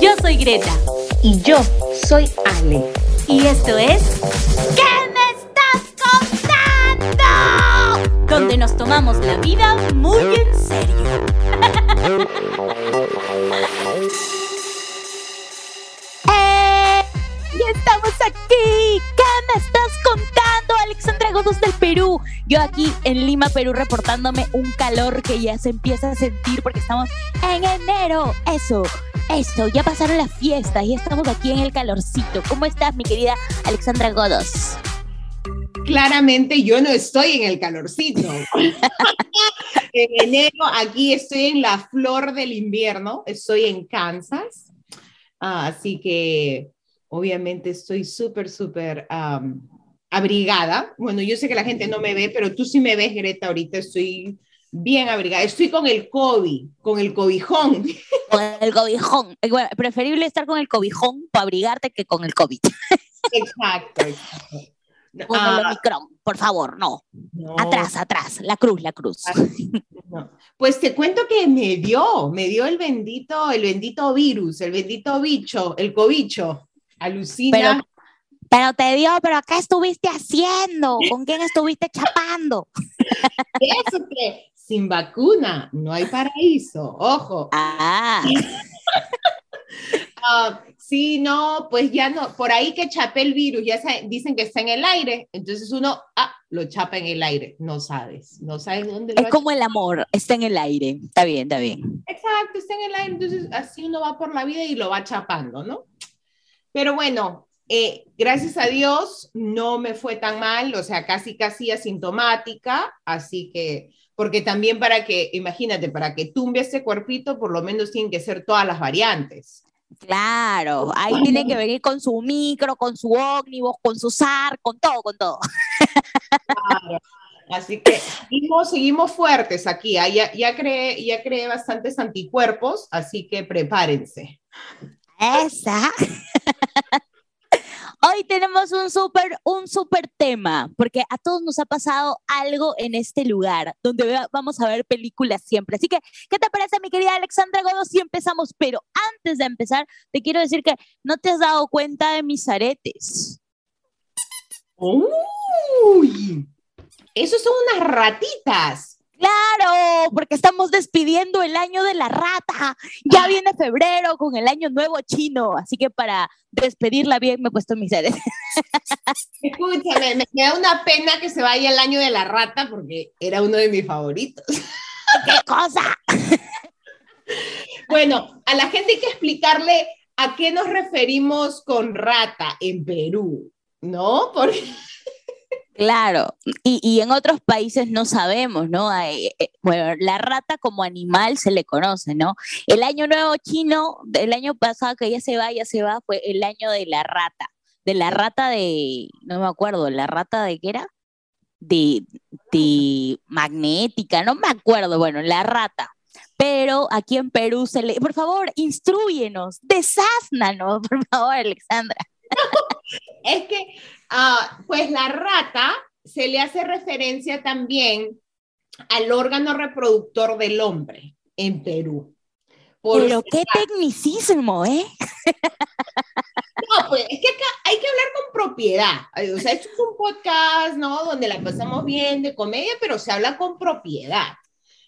Yo soy Greta. Y yo soy Ale. Y esto es. ¿Qué me estás contando? Donde nos tomamos la vida muy en serio. ¡Eh! ¡Ya estamos aquí! ¿Qué me estás contando, Alexandra Godos del Perú? Yo aquí en Lima, Perú, reportándome un calor que ya se empieza a sentir porque estamos en enero. Eso, eso, ya pasaron las fiestas y estamos aquí en el calorcito. ¿Cómo estás, mi querida Alexandra Godos? Claramente yo no estoy en el calorcito. en enero aquí estoy en la flor del invierno, estoy en Kansas. Ah, así que obviamente estoy súper, súper um, abrigada. Bueno, yo sé que la gente no me ve, pero tú sí me ves, Greta, ahorita estoy bien abrigada. Estoy con el COVID, con el cobijón. Con el cobijón. Bueno, preferible estar con el cobijón para abrigarte que con el COVID. Exacto, exacto. Con el Omicron, por favor, no. no. Atrás, atrás, la cruz, la cruz. No. Pues te cuento que me dio, me dio el bendito, el bendito virus, el bendito bicho, el cobicho. Alucina. Pero, pero te dio, pero ¿qué estuviste haciendo? ¿Con quién estuviste chapando? Eso que sin vacuna no hay paraíso, ojo. Ah. Uh, sí, no, pues ya no, por ahí que chapé el virus, ya dicen que está en el aire, entonces uno, ah, lo chapa en el aire, no sabes, no sabes dónde. Es como el amor, está en el aire, está bien, está bien. Exacto, está en el aire, entonces así uno va por la vida y lo va chapando, ¿no? Pero bueno, eh, gracias a Dios no me fue tan mal, o sea, casi, casi asintomática, así que, porque también para que, imagínate, para que tumbe ese cuerpito, por lo menos tienen que ser todas las variantes. Claro, ahí tiene que venir con su micro, con su ómnibus, con su SAR, con todo, con todo. Claro. Así que seguimos, seguimos fuertes aquí. ¿ah? Ya, ya, creé, ya creé bastantes anticuerpos, así que prepárense. Esa. Hoy tenemos un súper un super tema, porque a todos nos ha pasado algo en este lugar, donde vamos a ver películas siempre. Así que, ¿qué te parece, mi querida Alexandra Godo, si empezamos? Pero antes de empezar, te quiero decir que no te has dado cuenta de mis aretes. ¡Uy! Esos son unas ratitas. Claro, porque estamos despidiendo el año de la rata. Ya viene febrero con el año nuevo chino, así que para despedirla bien me he puesto mis seres. Escúchame, me da una pena que se vaya el año de la rata porque era uno de mis favoritos. ¡Qué cosa! Bueno, a la gente hay que explicarle a qué nos referimos con rata en Perú, ¿no? Porque... Claro, y, y, en otros países no sabemos, ¿no? Bueno, la rata como animal se le conoce, ¿no? El año nuevo chino, el año pasado que ya se va, ya se va, fue el año de la rata, de la rata de, no me acuerdo, la rata de qué era? De, de magnética, no me acuerdo, bueno, la rata. Pero aquí en Perú se le, por favor, instruyenos, desáznanos, por favor, Alexandra. Es que, uh, pues la rata se le hace referencia también al órgano reproductor del hombre en Perú. Por Pero qué tecnicismo, ¿eh? No, pues es que acá hay que hablar con propiedad. O sea, esto es un podcast, ¿no? Donde la pasamos bien de comedia, pero se habla con propiedad.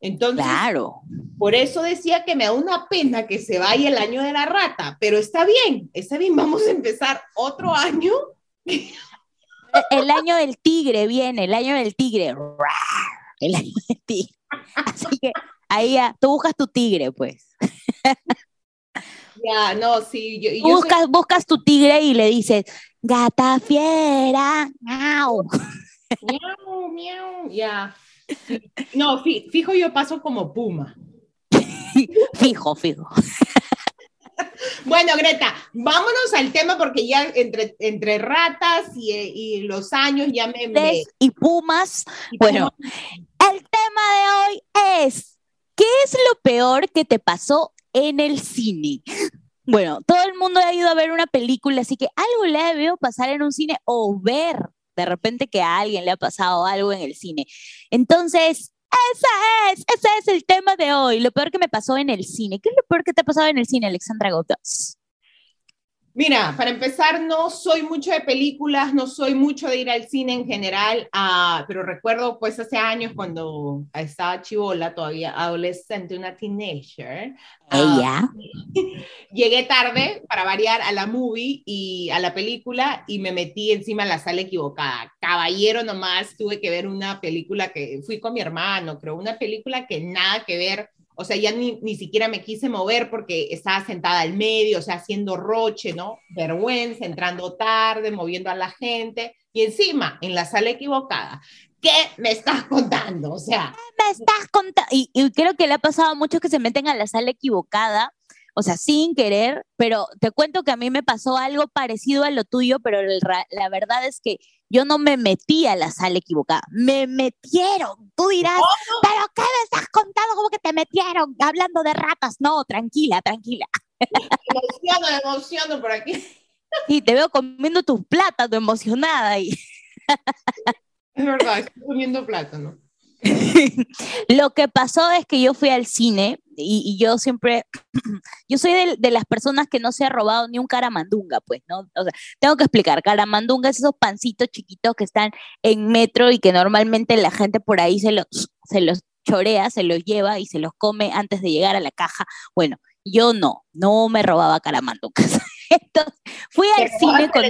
Entonces, claro. por eso decía que me da una pena que se vaya el año de la rata, pero está bien, está bien, vamos a empezar otro año. El año del tigre viene, el año del tigre. El año del tigre. Así que ahí ya, tú buscas tu tigre, pues. Ya, no, sí. Yo, yo buscas, soy... buscas tu tigre y le dices, gata fiera, miau. Miau, miau, ya. No, fijo yo paso como puma. fijo, fijo. Bueno, Greta, vámonos al tema porque ya entre, entre ratas y, y los años ya me... me... Y pumas. Y bueno, pumas. el tema de hoy es, ¿qué es lo peor que te pasó en el cine? Bueno, todo el mundo ha ido a ver una película, así que algo le ha debido pasar en un cine o ver de repente que a alguien le ha pasado algo en el cine. Entonces, Esa es, ese es el tema de hoy. Lo peor que me pasó en el cine. ¿Qué es lo peor que te ha pasado en el cine, Alexandra Gotas? Mira, para empezar, no soy mucho de películas, no soy mucho de ir al cine en general, uh, pero recuerdo pues hace años cuando estaba chivola, todavía adolescente, una teenager. Ella. Uh, llegué tarde para variar a la movie y a la película y me metí encima en la sala equivocada. Caballero nomás, tuve que ver una película que fui con mi hermano, creo, una película que nada que ver o sea, ya ni, ni siquiera me quise mover porque estaba sentada al medio, o sea, haciendo roche, ¿no? Vergüenza, entrando tarde, moviendo a la gente, y encima, en la sala equivocada. ¿Qué me estás contando? O sea. ¿Qué me estás contando? Y, y, creo que le ha pasado a muchos que se meten a la sala equivocada, o sea, sin querer, pero te cuento que a mí me pasó algo parecido a lo tuyo, pero el, la verdad es que yo no me metí a la sala equivocada, me metieron. Tú dirás, ¿pero qué me estás contando? ¿Cómo que te metieron? Hablando de ratas. No, tranquila, tranquila. Emociono, emociono por aquí. Sí, te veo comiendo tus plátanos emocionada ahí. Es verdad, estoy comiendo plátano. Lo que pasó es que yo fui al cine y, y yo siempre, yo soy de, de, las personas que no se ha robado ni un caramandunga, pues, ¿no? O sea, tengo que explicar, caramandunga es esos pancitos chiquitos que están en metro y que normalmente la gente por ahí se los, se los chorea, se los lleva y se los come antes de llegar a la caja. Bueno, yo no, no me robaba caramandungas. Entonces, fui al cine con...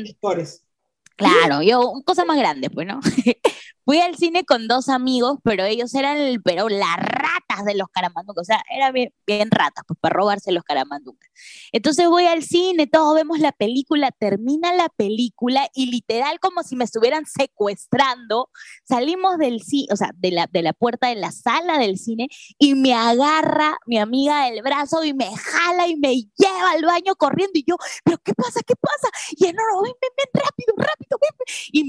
Claro, yo, cosa más grande, pues, ¿no? Fui al cine con dos amigos, pero ellos eran, pero las ratas de los caramanducas, o sea, eran bien, bien, ratas, pues para robarse los caramanducas. Entonces voy al cine, todos vemos la película, termina la película y literal como si me estuvieran secuestrando, salimos del cine, o sea, de la, de la puerta de la sala del cine y me agarra mi amiga del brazo y me jala y me lleva al baño corriendo y yo, pero ¿qué pasa? ¿Qué pasa?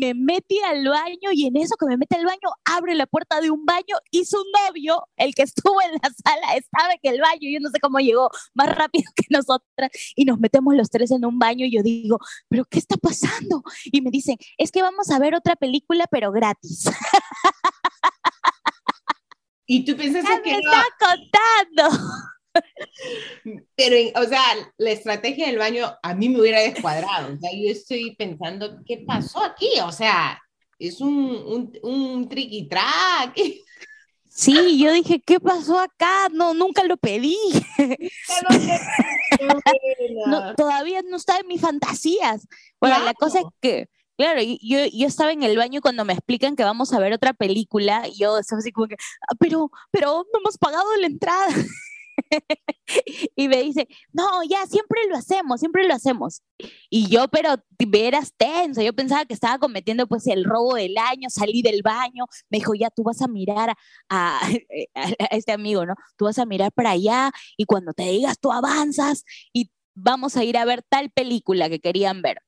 Me metí al baño y en eso que me mete al baño, abre la puerta de un baño y su novio, el que estuvo en la sala, estaba en el baño, yo no sé cómo llegó más rápido que nosotras y nos metemos los tres en un baño y yo digo, pero ¿qué está pasando? Y me dicen, es que vamos a ver otra película pero gratis. Y tú piensas que me está contando. Pero, o sea, la estrategia del baño a mí me hubiera descuadrado. O sea, yo estoy pensando, ¿qué pasó aquí? O sea, es un, un, un triqui-track. Sí, yo dije, ¿qué pasó acá? No, nunca lo pedí. no, todavía no está en mis fantasías. Bueno, claro. la cosa es que, claro, yo, yo estaba en el baño cuando me explican que vamos a ver otra película, y yo estaba así como que, ah, pero, pero no hemos pagado la entrada. y me dice, no, ya, siempre lo hacemos, siempre lo hacemos. Y yo, pero veras tenso, yo pensaba que estaba cometiendo pues el robo del año, salí del baño, me dijo, ya, tú vas a mirar a este amigo, ¿no? Tú vas a mirar para allá y cuando te digas, tú avanzas y vamos a ir a ver tal película que querían ver.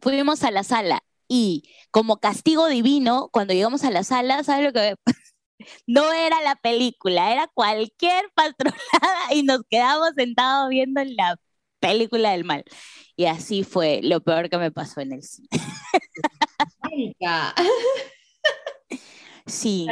Fuimos a la sala y como castigo divino, cuando llegamos a la sala, ¿sabes lo que no era la película, era cualquier patronada y nos quedamos sentados viendo la película del mal. Y así fue lo peor que me pasó en el cine. sí.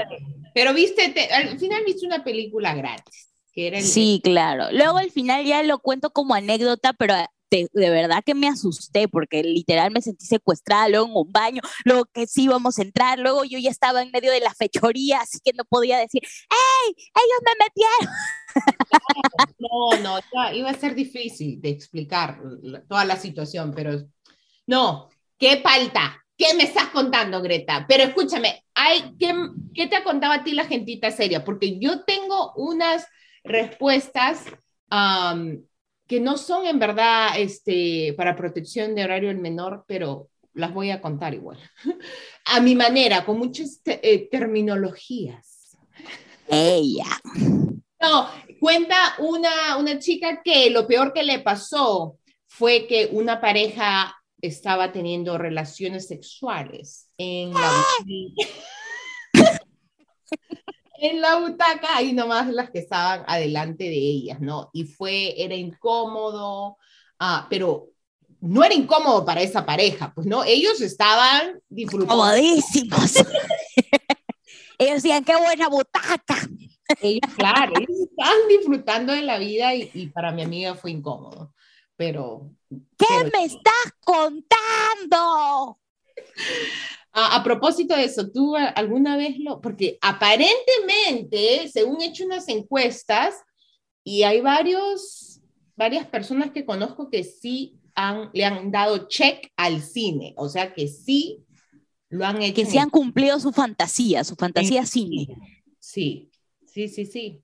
Pero viste, te, al final viste una película gratis. Que era el sí, claro. Luego al final ya lo cuento como anécdota, pero de, verdad que me asusté porque literal me sentí secuestrada, luego en un baño, luego que sí íbamos a entrar, luego yo ya estaba en medio de la fechoría, así que no podía decir, ¡Ey! ¡Ellos me metieron! No, no, iba a ser difícil de explicar toda la situación, pero no, qué falta. ¿Qué me estás contando, Greta? Pero escúchame, hay, ¿qué, ¿qué te ha contado a ti la gentita seria? Porque yo tengo unas respuestas um, que no son en verdad este, para protección de horario del menor, pero las voy a contar igual. A mi manera, con muchas te eh, terminologías. Ella. No, cuenta una, una chica que lo peor que le pasó fue que una pareja estaba teniendo relaciones sexuales en la en la butaca y nomás las que estaban adelante de ellas, ¿no? Y fue, era incómodo, ah, pero no era incómodo para esa pareja, pues, ¿no? Ellos estaban disfrutando. Comodísimos. Ellos decían, qué buena butaca. Ellos, claro, ellos estaban disfrutando de la vida y, y para mi amiga fue incómodo. Pero. ¿Qué pero- me estás contando? A, a propósito de eso, ¿tú alguna vez lo.? Porque aparentemente, según he hecho unas encuestas, y hay varios, varias personas que conozco que sí han, le han dado check al cine, o sea que sí lo han hecho. Que sí han cumplido su fantasía, su fantasía cine. Sí, sí, sí, sí.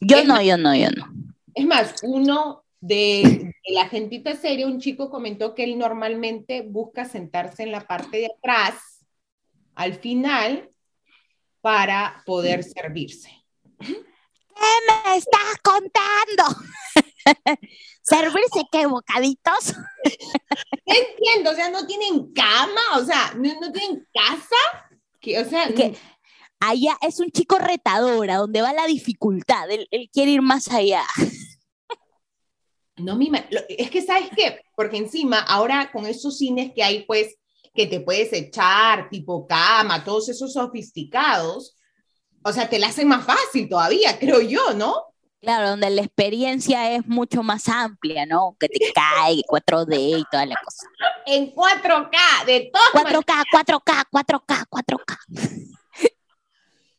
Yo Es no, más- yo no, yo no. Es más, uno de, de la gentita seria, un chico comentó que él normalmente busca sentarse en la parte de atrás, al final, para poder servirse. ¿Qué me estás contando? ¿Servirse qué bocaditos? No entiendo, o sea, no tienen cama, o sea, no, no tienen casa. Que, o sea, Que- Allá es un chico retadora, donde va la dificultad. Él, él quiere ir más allá. No me es que, ¿sabes qué? Porque encima, ahora con esos cines que hay, pues, que te puedes echar, tipo cama, todos esos sofisticados, o sea, te la hacen más fácil todavía, creo yo, ¿no? Claro, donde la experiencia es mucho más amplia, ¿no? Que te cae, 4D y toda la cosa. En 4K, de todas maneras. 4K, 4K, 4K, 4K.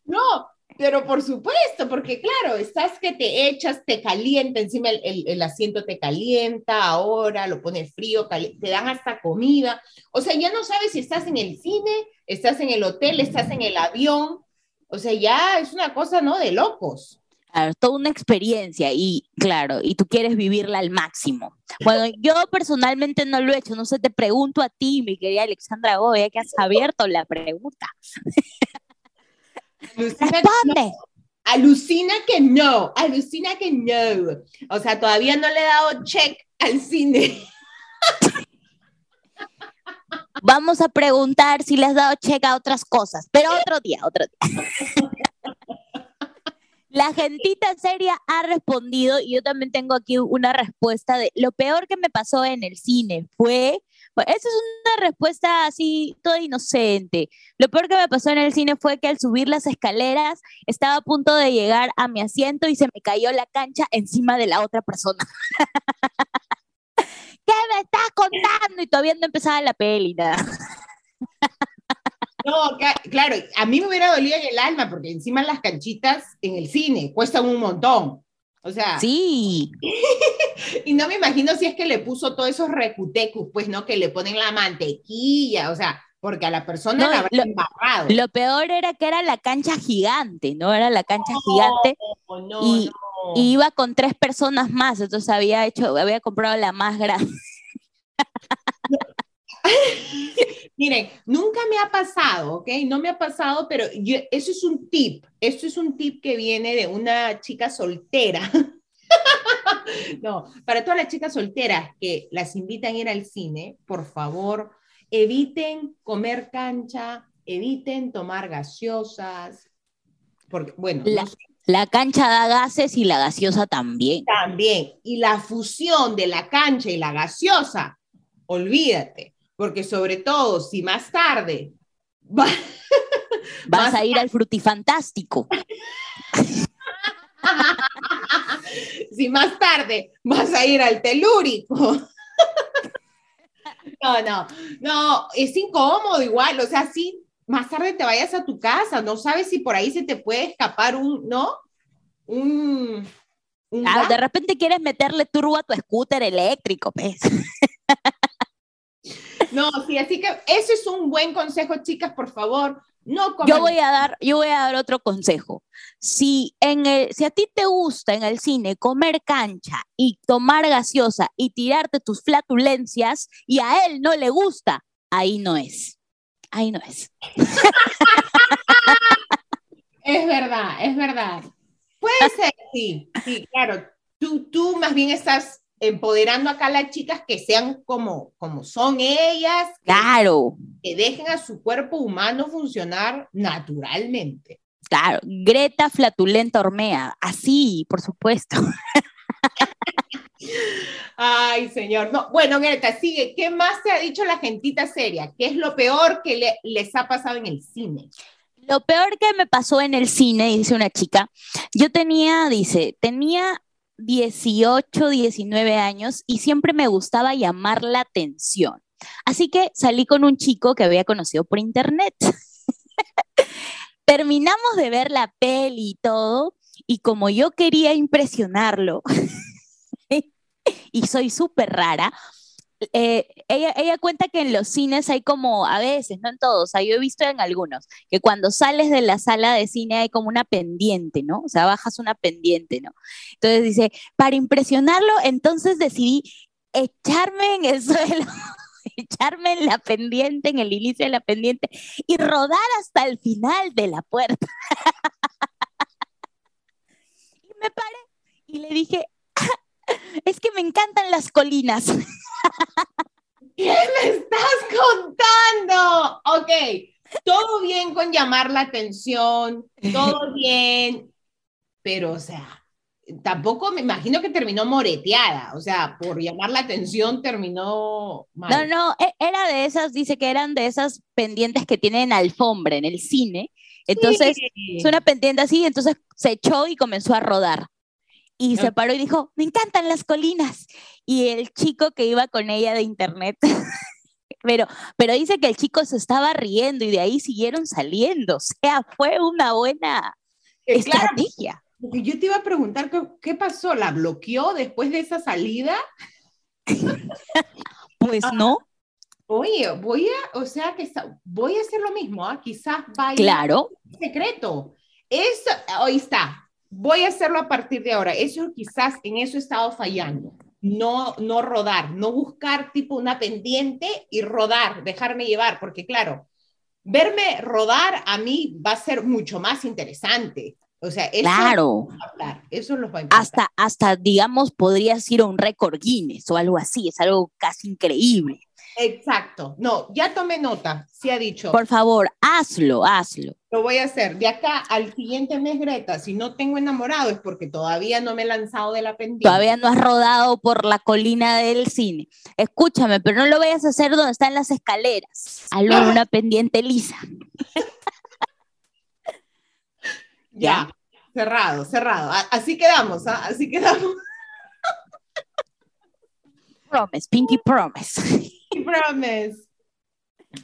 No, pero por supuesto, porque claro, estás que te echas, te calienta, encima el, el- el asiento te calienta, ahora lo pone frío, te dan hasta comida. O sea, ya no sabes si estás en el cine, estás en el hotel, estás en el avión. O sea, ya es una cosa, ¿no? De locos. Claro, toda una experiencia y claro, y tú quieres vivirla al máximo. Bueno, yo personalmente no lo he hecho, no sé, te pregunto a ti, mi querida Alexandra Goya, que has abierto la pregunta. Alucina, Responde. alucina que no, alucina que no. O sea, todavía no le he dado check al cine. Vamos a preguntar si le has dado check a otras cosas, pero otro día, otro día. La gentita seria ha respondido y yo también tengo aquí una respuesta de lo peor que me pasó en el cine fue, bueno, esa es una respuesta así toda inocente. Lo peor que me pasó en el cine fue que al subir las escaleras estaba a punto de llegar a mi asiento y se me cayó la cancha encima de la otra persona. ¿Qué me estás contando? Y todavía no empezaba la peli, nada. No, claro, a mí me hubiera dolido en el alma porque encima las canchitas en el cine cuestan un montón. O sea, Sí, y no me imagino si es que le puso todos esos recutecus, pues, ¿no? Que le ponen la mantequilla, o sea, porque a la persona No, la habrá lo- embarrado. lo peor era que era la cancha gigante, ¿no? Era la cancha gigante No, no, y- no. y iba con tres personas más, entonces había hecho, había comprado la más grande. Miren, nunca me ha pasado, ¿ok? No me ha pasado, pero yo, eso es un tip. Esto es un tip que viene de una chica soltera. no, para todas las chicas solteras que las invitan a ir al cine, por favor, eviten comer cancha, eviten tomar gaseosas, porque, bueno, La- no sé, La cancha da gases y la gaseosa también. también. Y la fusión de la cancha y la gaseosa, olvídate, porque sobre todo si más tarde va- Vas a ir al frutifantástico. si más tarde vas a ir al telúrico. No, no, no, es incómodo igual, o sea, si más tarde te vayas a tu casa, no sabes si por ahí se te puede escapar un, ¿no? Un... un Ah, de repente quieres meterle turbo a tu scooter eléctrico, pues. No, sí, así que ese es un buen consejo, chicas, por favor, no coman Yo voy a dar, yo voy a dar otro consejo. Si en el, si a ti te gusta en el cine comer cancha y tomar gaseosa y tirarte tus flatulencias y a él no le gusta, ahí no es. Ahí no es. Es verdad, es verdad. Puede ser, sí, sí, claro. Tú, tú más bien estás empoderando acá a las chicas que sean como, como son ellas, Claro, que dejen a su cuerpo humano funcionar naturalmente. claro. Greta flatulenta hormea. Así, por supuesto. Ay, señor. No, bueno, Greta, sigue. ¿Qué más te ha dicho la gentita seria? ¿Qué es lo peor que le- les ha pasado en el cine? Lo peor que me pasó en el cine, dice una chica, yo tenía, dice, tenía 18, 19 años y siempre me gustaba llamar la atención. Así que salí con un chico que había conocido por internet. Terminamos de ver la peli y todo, y como yo quería impresionarlo, y soy súper rara, eh, ella, ella, cuenta que en los cines hay como, a veces, no en todos, yo he visto en algunos, que cuando sales de la sala de cine hay como una pendiente, ¿no? O sea, bajas una pendiente, ¿no? Entonces dice, para impresionarlo, entonces decidí echarme en el suelo, echarme en la pendiente, en el inicio de la pendiente, y rodar hasta el final de la puerta. y me paré y le dije, es que me encantan las colinas. ¿Qué me estás contando? Ok, todo bien con llamar la atención, todo bien, pero o sea, tampoco me imagino que terminó moreteada, o sea, por llamar la atención terminó mal. No, no, e, era de esas, dice que eran de esas pendientes que tienen alfombra en el cine. Entonces, es una pendiente así, entonces se echó y comenzó a rodar y se paró y dijo, me encantan las colinas. Y el chico que iba con ella de internet, pero, pero dice que el chico se estaba riendo y de ahí siguieron saliendo. O sea, fue una buena eh, estrategia. yo te iba a preguntar, ¿qué, pasó? ¿La bloqueó después de esa salida? pues ah. no. Oye, voy a, o sea, que voy a hacer lo mismo, ¿ah? quizás vaya claro. secreto. Es, ahí está, voy a hacerlo a partir de ahora. Eso quizás en eso he estado fallando. No, no rodar, no buscar tipo una pendiente y rodar, dejarme llevar, porque claro, verme rodar a mí va a ser mucho más interesante. O sea, eso claro. eso los va a hasta, hasta, digamos, podrías ir a un récord Guinness o algo así, es algo casi increíble. Exacto. No, ya tomé nota, se ha dicho. Por favor, hazlo, hazlo. Lo voy a hacer. De acá al siguiente mes, Greta, si no tengo enamorado es porque todavía no me he lanzado de la pendiente. Todavía no has rodado por la colina del cine. Escúchame, pero no lo vayas a hacer donde están las escaleras. Hazlo en una pendiente lisa. ya, cerrado, cerrado. Así quedamos, ¿ah? así quedamos. Promise, Pinky Promise. Promise.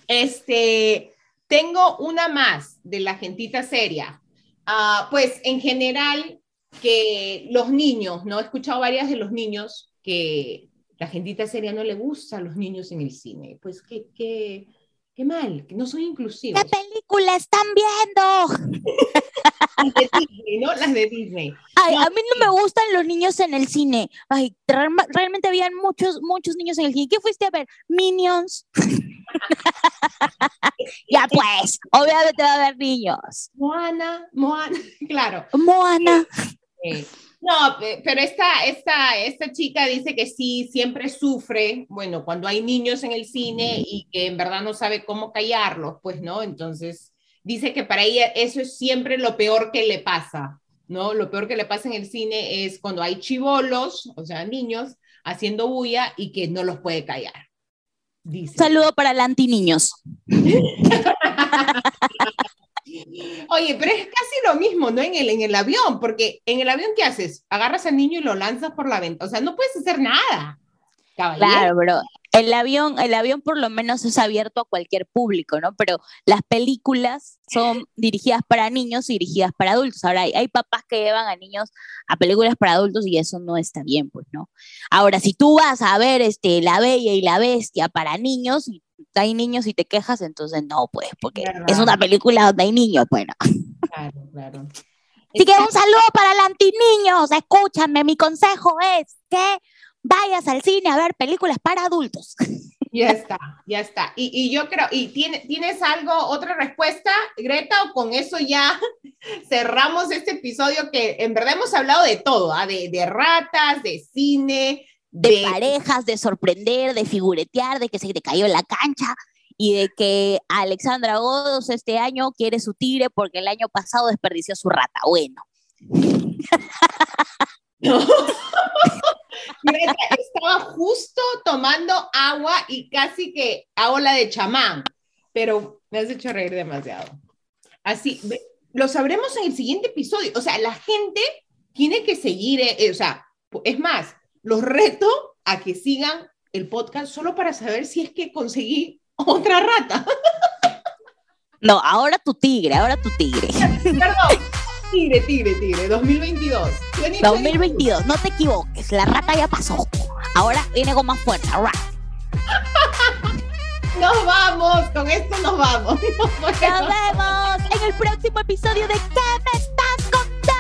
Este, tengo una más de la gentita seria. Ah, pues en general, que los niños, ¿no? He escuchado varias de los niños que la gentita seria no le gusta a los niños en el cine. Pues qué mal, que no son inclusivos. ¿Qué película están viendo? Las de Disney, ¿no? Las de Disney. Ay, a mí no me gustan los niños en el cine. Ay, realmente habían muchos, muchos niños en el cine. ¿Qué fuiste a ver? Minions. ya pues, obviamente va a haber niños. Moana, Moana, claro. Moana. No, pero esta, esta, esta chica dice que sí, siempre sufre, bueno, cuando hay niños en el cine y que en verdad no sabe cómo callarlos, pues, ¿no? Entonces, dice que para ella eso es siempre lo peor que le pasa, ¿no? Lo peor que le pasa en el cine es cuando hay chivolos, o sea, niños, haciendo bulla y que no los puede callar. Dice. Saludo para el anti niños. Oye, pero es casi lo mismo, ¿no? En el, en el avión, porque en el avión, ¿qué haces? Agarras al niño y lo lanzas por la ventana. O sea, no puedes hacer nada. Claro, pero el avión, el avión por lo menos es abierto a cualquier público, ¿no? Pero las películas son dirigidas para niños y dirigidas para adultos. Ahora, hay, hay, papás que llevan a niños a películas para adultos y eso no está bien, pues, ¿no? Ahora, si tú vas a ver este, La Bella y la Bestia para niños y hay niños y te quejas, entonces no, pues, porque es una película donde hay niños, bueno. Claro, claro. Así que un saludo para los niños escúchame, mi consejo es que vayas al cine a ver películas para adultos. Ya está, ya está. Y, y yo creo, ¿y tiene, tienes algo, otra respuesta, Greta, o con eso ya cerramos este episodio que en verdad hemos hablado de todo, ¿ah? de, de, ratas, de cine, de, parejas, de sorprender, de figuretear, de que se te cayó en la cancha y de que Alexandra Godos este año quiere su tigre porque el año pasado desperdició su rata. Bueno. estaba justo tomando agua y casi que hago la de chamán, pero me has hecho reír demasiado. Así, lo sabremos en el siguiente episodio. O sea, la gente tiene que seguir, eh, eh, o sea, es más, los reto a que sigan el podcast solo para saber si es que conseguí otra rata. No, ahora tu tigre, ahora tu tigre. Perdón. Tigre, tigre, tigre, 2022. 2022, no te equivoques, la rata ya pasó. Ahora viene con más fuerza. Nos vamos, con esto nos vamos. Nos, vemos en el próximo episodio de ¿Qué me estás contando?